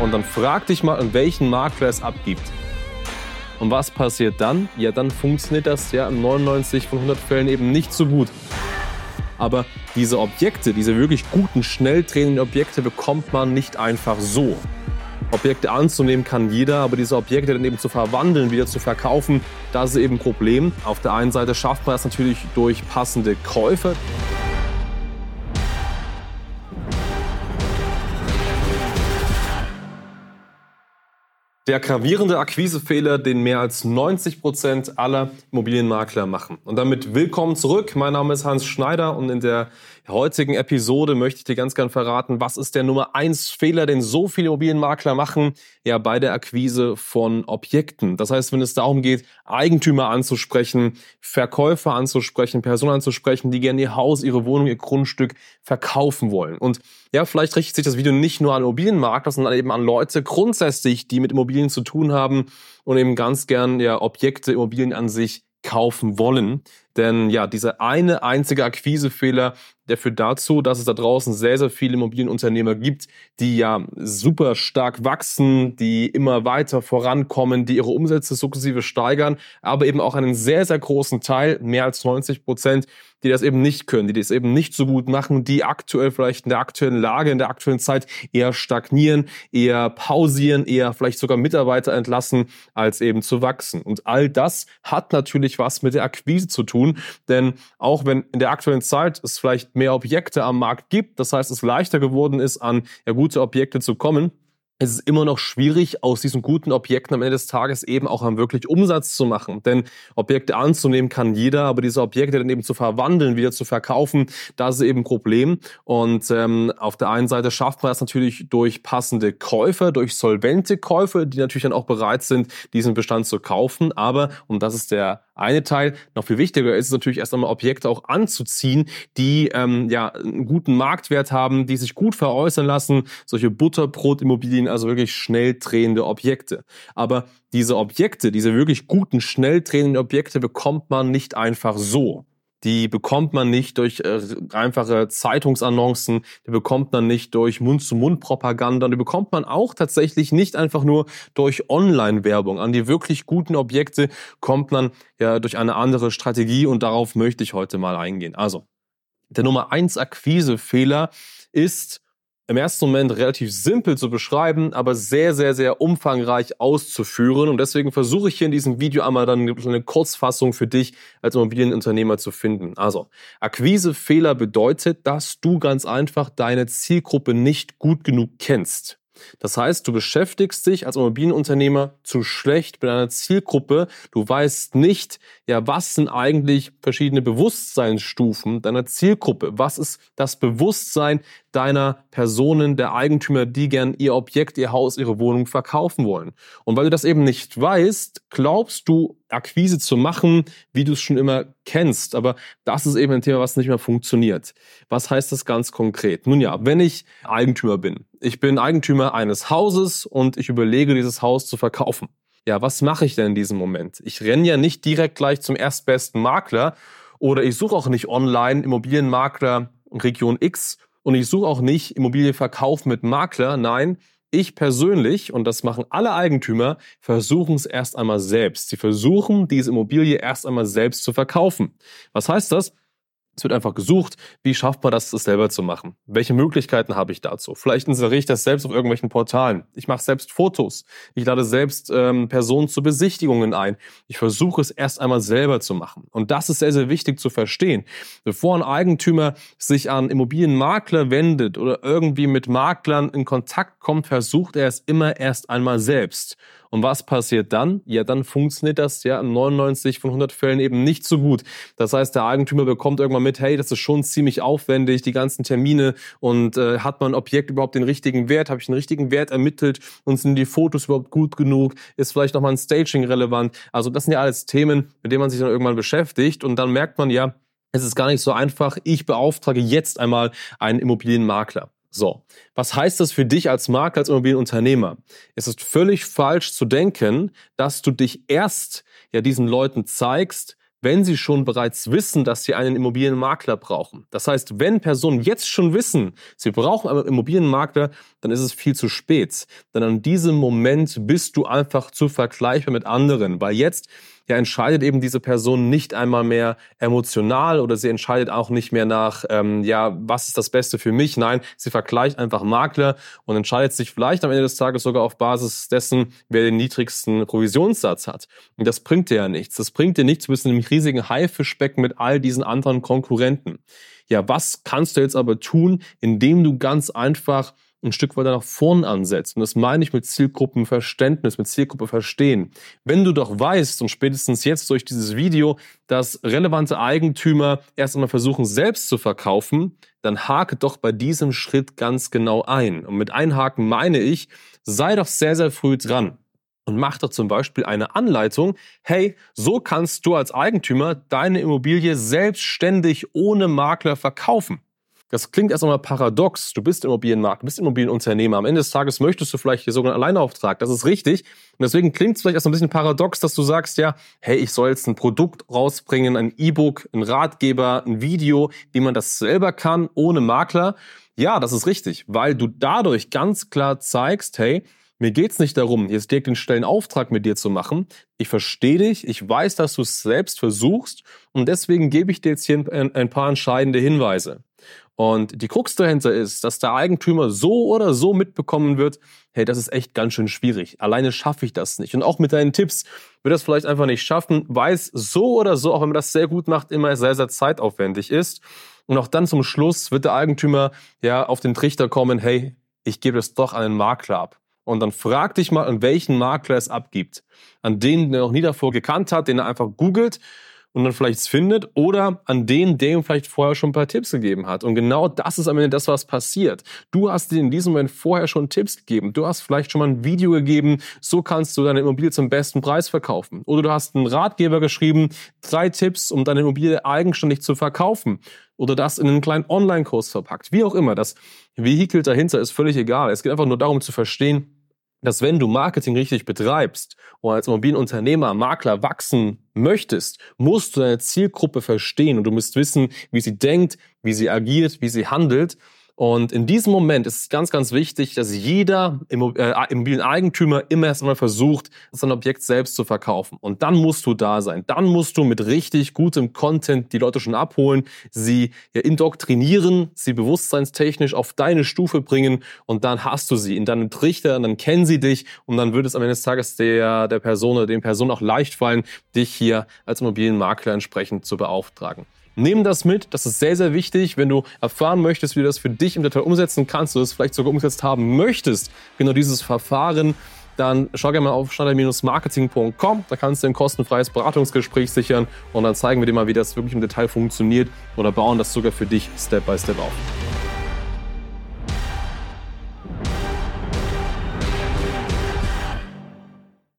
Und dann frag dich mal, an welchen Makler es abgibt. Und was passiert dann? Ja, dann funktioniert das ja in 99 von 100 Fällen eben nicht so gut. Aber diese Objekte, diese wirklich guten, schnell drehenden Objekte bekommt man nicht einfach so. Objekte anzunehmen kann jeder, aber diese Objekte dann eben zu verwandeln, wieder zu verkaufen, das ist eben ein Problem. Auf der einen Seite schafft man das natürlich durch passende Käufer. Der gravierende Akquisefehler, den mehr als 90 Prozent aller Immobilienmakler machen. Und damit willkommen zurück. Mein Name ist Hans Schneider und in der heutigen Episode möchte ich dir ganz gern verraten, was ist der Nummer eins Fehler, den so viele Immobilienmakler machen, ja, bei der Akquise von Objekten. Das heißt, wenn es darum geht, Eigentümer anzusprechen, Verkäufer anzusprechen, Personen anzusprechen, die gerne ihr Haus, ihre Wohnung, ihr Grundstück verkaufen wollen. Und ja, vielleicht richtet sich das Video nicht nur an Immobilienmakler, sondern eben an Leute grundsätzlich, die mit Immobilien zu tun haben und eben ganz gern ja Objekte, Immobilien an sich kaufen wollen. Denn ja, dieser eine einzige Akquisefehler, der führt dazu, dass es da draußen sehr, sehr viele Immobilienunternehmer gibt, die ja super stark wachsen, die immer weiter vorankommen, die ihre Umsätze sukzessive steigern, aber eben auch einen sehr, sehr großen Teil, mehr als 90 Prozent, die das eben nicht können, die das eben nicht so gut machen, die aktuell vielleicht in der aktuellen Lage, in der aktuellen Zeit eher stagnieren, eher pausieren, eher vielleicht sogar Mitarbeiter entlassen, als eben zu wachsen. Und all das hat natürlich was mit der Akquise zu tun, denn auch wenn in der aktuellen Zeit es vielleicht mehr Objekte am Markt gibt, das heißt es leichter geworden ist, an ja, gute Objekte zu kommen, es ist immer noch schwierig, aus diesen guten Objekten am Ende des Tages eben auch wirklich Umsatz zu machen. Denn Objekte anzunehmen kann jeder, aber diese Objekte dann eben zu verwandeln, wieder zu verkaufen, das ist eben ein Problem. Und ähm, auf der einen Seite schafft man das natürlich durch passende Käufer, durch solvente Käufer, die natürlich dann auch bereit sind, diesen Bestand zu kaufen. Aber, und das ist der eine Teil. Noch viel wichtiger ist es natürlich erst einmal Objekte auch anzuziehen, die ähm, ja einen guten Marktwert haben, die sich gut veräußern lassen. Solche Butterbrot-Immobilien, also wirklich schnell drehende Objekte. Aber diese Objekte, diese wirklich guten, schnell drehenden Objekte bekommt man nicht einfach so die bekommt man nicht durch äh, einfache Zeitungsannoncen, die bekommt man nicht durch Mund-zu-Mund-Propaganda, die bekommt man auch tatsächlich nicht einfach nur durch Online-Werbung. An die wirklich guten Objekte kommt man ja durch eine andere Strategie und darauf möchte ich heute mal eingehen. Also, der Nummer eins Akquise-Fehler ist, im ersten Moment relativ simpel zu beschreiben, aber sehr, sehr, sehr umfangreich auszuführen. Und deswegen versuche ich hier in diesem Video einmal dann eine Kurzfassung für dich als Immobilienunternehmer zu finden. Also, Akquisefehler bedeutet, dass du ganz einfach deine Zielgruppe nicht gut genug kennst. Das heißt, du beschäftigst dich als Immobilienunternehmer zu schlecht mit einer Zielgruppe. Du weißt nicht, ja, was sind eigentlich verschiedene Bewusstseinsstufen deiner Zielgruppe? Was ist das Bewusstsein deiner Personen, der Eigentümer, die gern ihr Objekt, ihr Haus, ihre Wohnung verkaufen wollen? Und weil du das eben nicht weißt, glaubst du, Akquise zu machen, wie du es schon immer kennst. Aber das ist eben ein Thema, was nicht mehr funktioniert. Was heißt das ganz konkret? Nun ja, wenn ich Eigentümer bin, ich bin Eigentümer eines Hauses und ich überlege, dieses Haus zu verkaufen. Ja, was mache ich denn in diesem Moment? Ich renne ja nicht direkt gleich zum erstbesten Makler oder ich suche auch nicht online Immobilienmakler Region X und ich suche auch nicht Immobilienverkauf mit Makler. Nein, ich persönlich, und das machen alle Eigentümer, versuchen es erst einmal selbst. Sie versuchen, diese Immobilie erst einmal selbst zu verkaufen. Was heißt das? Es wird einfach gesucht, wie schafft man das, das selber zu machen? Welche Möglichkeiten habe ich dazu? Vielleicht inseriere ich das selbst auf irgendwelchen Portalen. Ich mache selbst Fotos. Ich lade selbst ähm, Personen zu Besichtigungen ein. Ich versuche es erst einmal selber zu machen. Und das ist sehr, sehr wichtig zu verstehen. Bevor ein Eigentümer sich an Immobilienmakler wendet oder irgendwie mit Maklern in Kontakt kommt, versucht er es immer erst einmal selbst. Und was passiert dann? Ja, dann funktioniert das ja in 99 von 100 Fällen eben nicht so gut. Das heißt, der Eigentümer bekommt irgendwann mit, hey, das ist schon ziemlich aufwendig, die ganzen Termine und äh, hat mein Objekt überhaupt den richtigen Wert? Habe ich den richtigen Wert ermittelt und sind die Fotos überhaupt gut genug? Ist vielleicht nochmal ein Staging relevant? Also das sind ja alles Themen, mit denen man sich dann irgendwann beschäftigt und dann merkt man ja, es ist gar nicht so einfach. Ich beauftrage jetzt einmal einen Immobilienmakler. So, was heißt das für dich als Makler, als Immobilienunternehmer? Es ist völlig falsch zu denken, dass du dich erst ja diesen Leuten zeigst, wenn sie schon bereits wissen, dass sie einen Immobilienmakler brauchen. Das heißt, wenn Personen jetzt schon wissen, sie brauchen einen Immobilienmakler, dann ist es viel zu spät. Denn an diesem Moment bist du einfach zu vergleichbar mit anderen, weil jetzt ja entscheidet eben diese Person nicht einmal mehr emotional oder sie entscheidet auch nicht mehr nach, ähm, ja, was ist das Beste für mich? Nein, sie vergleicht einfach Makler und entscheidet sich vielleicht am Ende des Tages sogar auf Basis dessen, wer den niedrigsten Provisionssatz hat. Und das bringt dir ja nichts. Das bringt dir nichts. Du bist in einem riesigen Haifischbecken mit all diesen anderen Konkurrenten. Ja, was kannst du jetzt aber tun, indem du ganz einfach ein Stück weiter nach vorn ansetzt. Und das meine ich mit Zielgruppenverständnis, mit Zielgruppe verstehen. Wenn du doch weißt und spätestens jetzt durch dieses Video, dass relevante Eigentümer erst einmal versuchen, selbst zu verkaufen, dann hake doch bei diesem Schritt ganz genau ein. Und mit einhaken meine ich, sei doch sehr, sehr früh dran und mach doch zum Beispiel eine Anleitung. Hey, so kannst du als Eigentümer deine Immobilie selbstständig ohne Makler verkaufen. Das klingt erst einmal paradox. Du bist Immobilienmarkt, du bist Immobilienunternehmer. Am Ende des Tages möchtest du vielleicht hier sogar einen Alleinauftrag. Das ist richtig. Und deswegen klingt es vielleicht erst ein bisschen paradox, dass du sagst, ja, hey, ich soll jetzt ein Produkt rausbringen, ein E-Book, ein Ratgeber, ein Video, wie man das selber kann, ohne Makler. Ja, das ist richtig, weil du dadurch ganz klar zeigst, hey, mir geht's nicht darum, jetzt direkt den schnellen Auftrag mit dir zu machen. Ich verstehe dich, ich weiß, dass du es selbst versuchst und deswegen gebe ich dir jetzt hier ein, ein paar entscheidende Hinweise. Und die Krux dahinter ist, dass der Eigentümer so oder so mitbekommen wird, hey, das ist echt ganz schön schwierig. Alleine schaffe ich das nicht. Und auch mit deinen Tipps wird das vielleicht einfach nicht schaffen, weil es so oder so, auch wenn man das sehr gut macht, immer sehr, sehr zeitaufwendig ist. Und auch dann zum Schluss wird der Eigentümer ja auf den Trichter kommen, hey, ich gebe es doch an den Makler ab. Und dann frag dich mal, an welchen Makler es abgibt. An den, der noch nie davor gekannt hat, den er einfach googelt und dann vielleicht findet oder an den, der ihm vielleicht vorher schon ein paar Tipps gegeben hat. Und genau das ist am Ende das, was passiert. Du hast dir in diesem Moment vorher schon Tipps gegeben. Du hast vielleicht schon mal ein Video gegeben, so kannst du deine Immobilie zum besten Preis verkaufen. Oder du hast einen Ratgeber geschrieben, drei Tipps, um deine Immobilie eigenständig zu verkaufen. Oder das in einen kleinen Online-Kurs verpackt. Wie auch immer, das Vehikel dahinter ist völlig egal. Es geht einfach nur darum zu verstehen, dass wenn du Marketing richtig betreibst und als Immobilienunternehmer, Makler wachsen möchtest, musst du deine Zielgruppe verstehen und du musst wissen, wie sie denkt, wie sie agiert, wie sie handelt und in diesem Moment ist es ganz, ganz wichtig, dass jeder äh, Immobilieneigentümer immer erst einmal versucht, sein Objekt selbst zu verkaufen. Und dann musst du da sein. Dann musst du mit richtig gutem Content die Leute schon abholen, sie indoktrinieren, sie bewusstseinstechnisch auf deine Stufe bringen und dann hast du sie in deinem Trichter, und dann kennen sie dich und dann wird es am Ende des Tages der, der Person oder den Personen auch leicht fallen, dich hier als Immobilienmakler entsprechend zu beauftragen. Nimm das mit, das ist sehr, sehr wichtig. Wenn du erfahren möchtest, wie du das für dich im Detail umsetzen kannst, du das vielleicht sogar umgesetzt haben möchtest, genau dieses Verfahren, dann schau gerne mal auf schneider-marketing.com. Da kannst du ein kostenfreies Beratungsgespräch sichern und dann zeigen wir dir mal, wie das wirklich im Detail funktioniert oder bauen das sogar für dich Step by Step auf.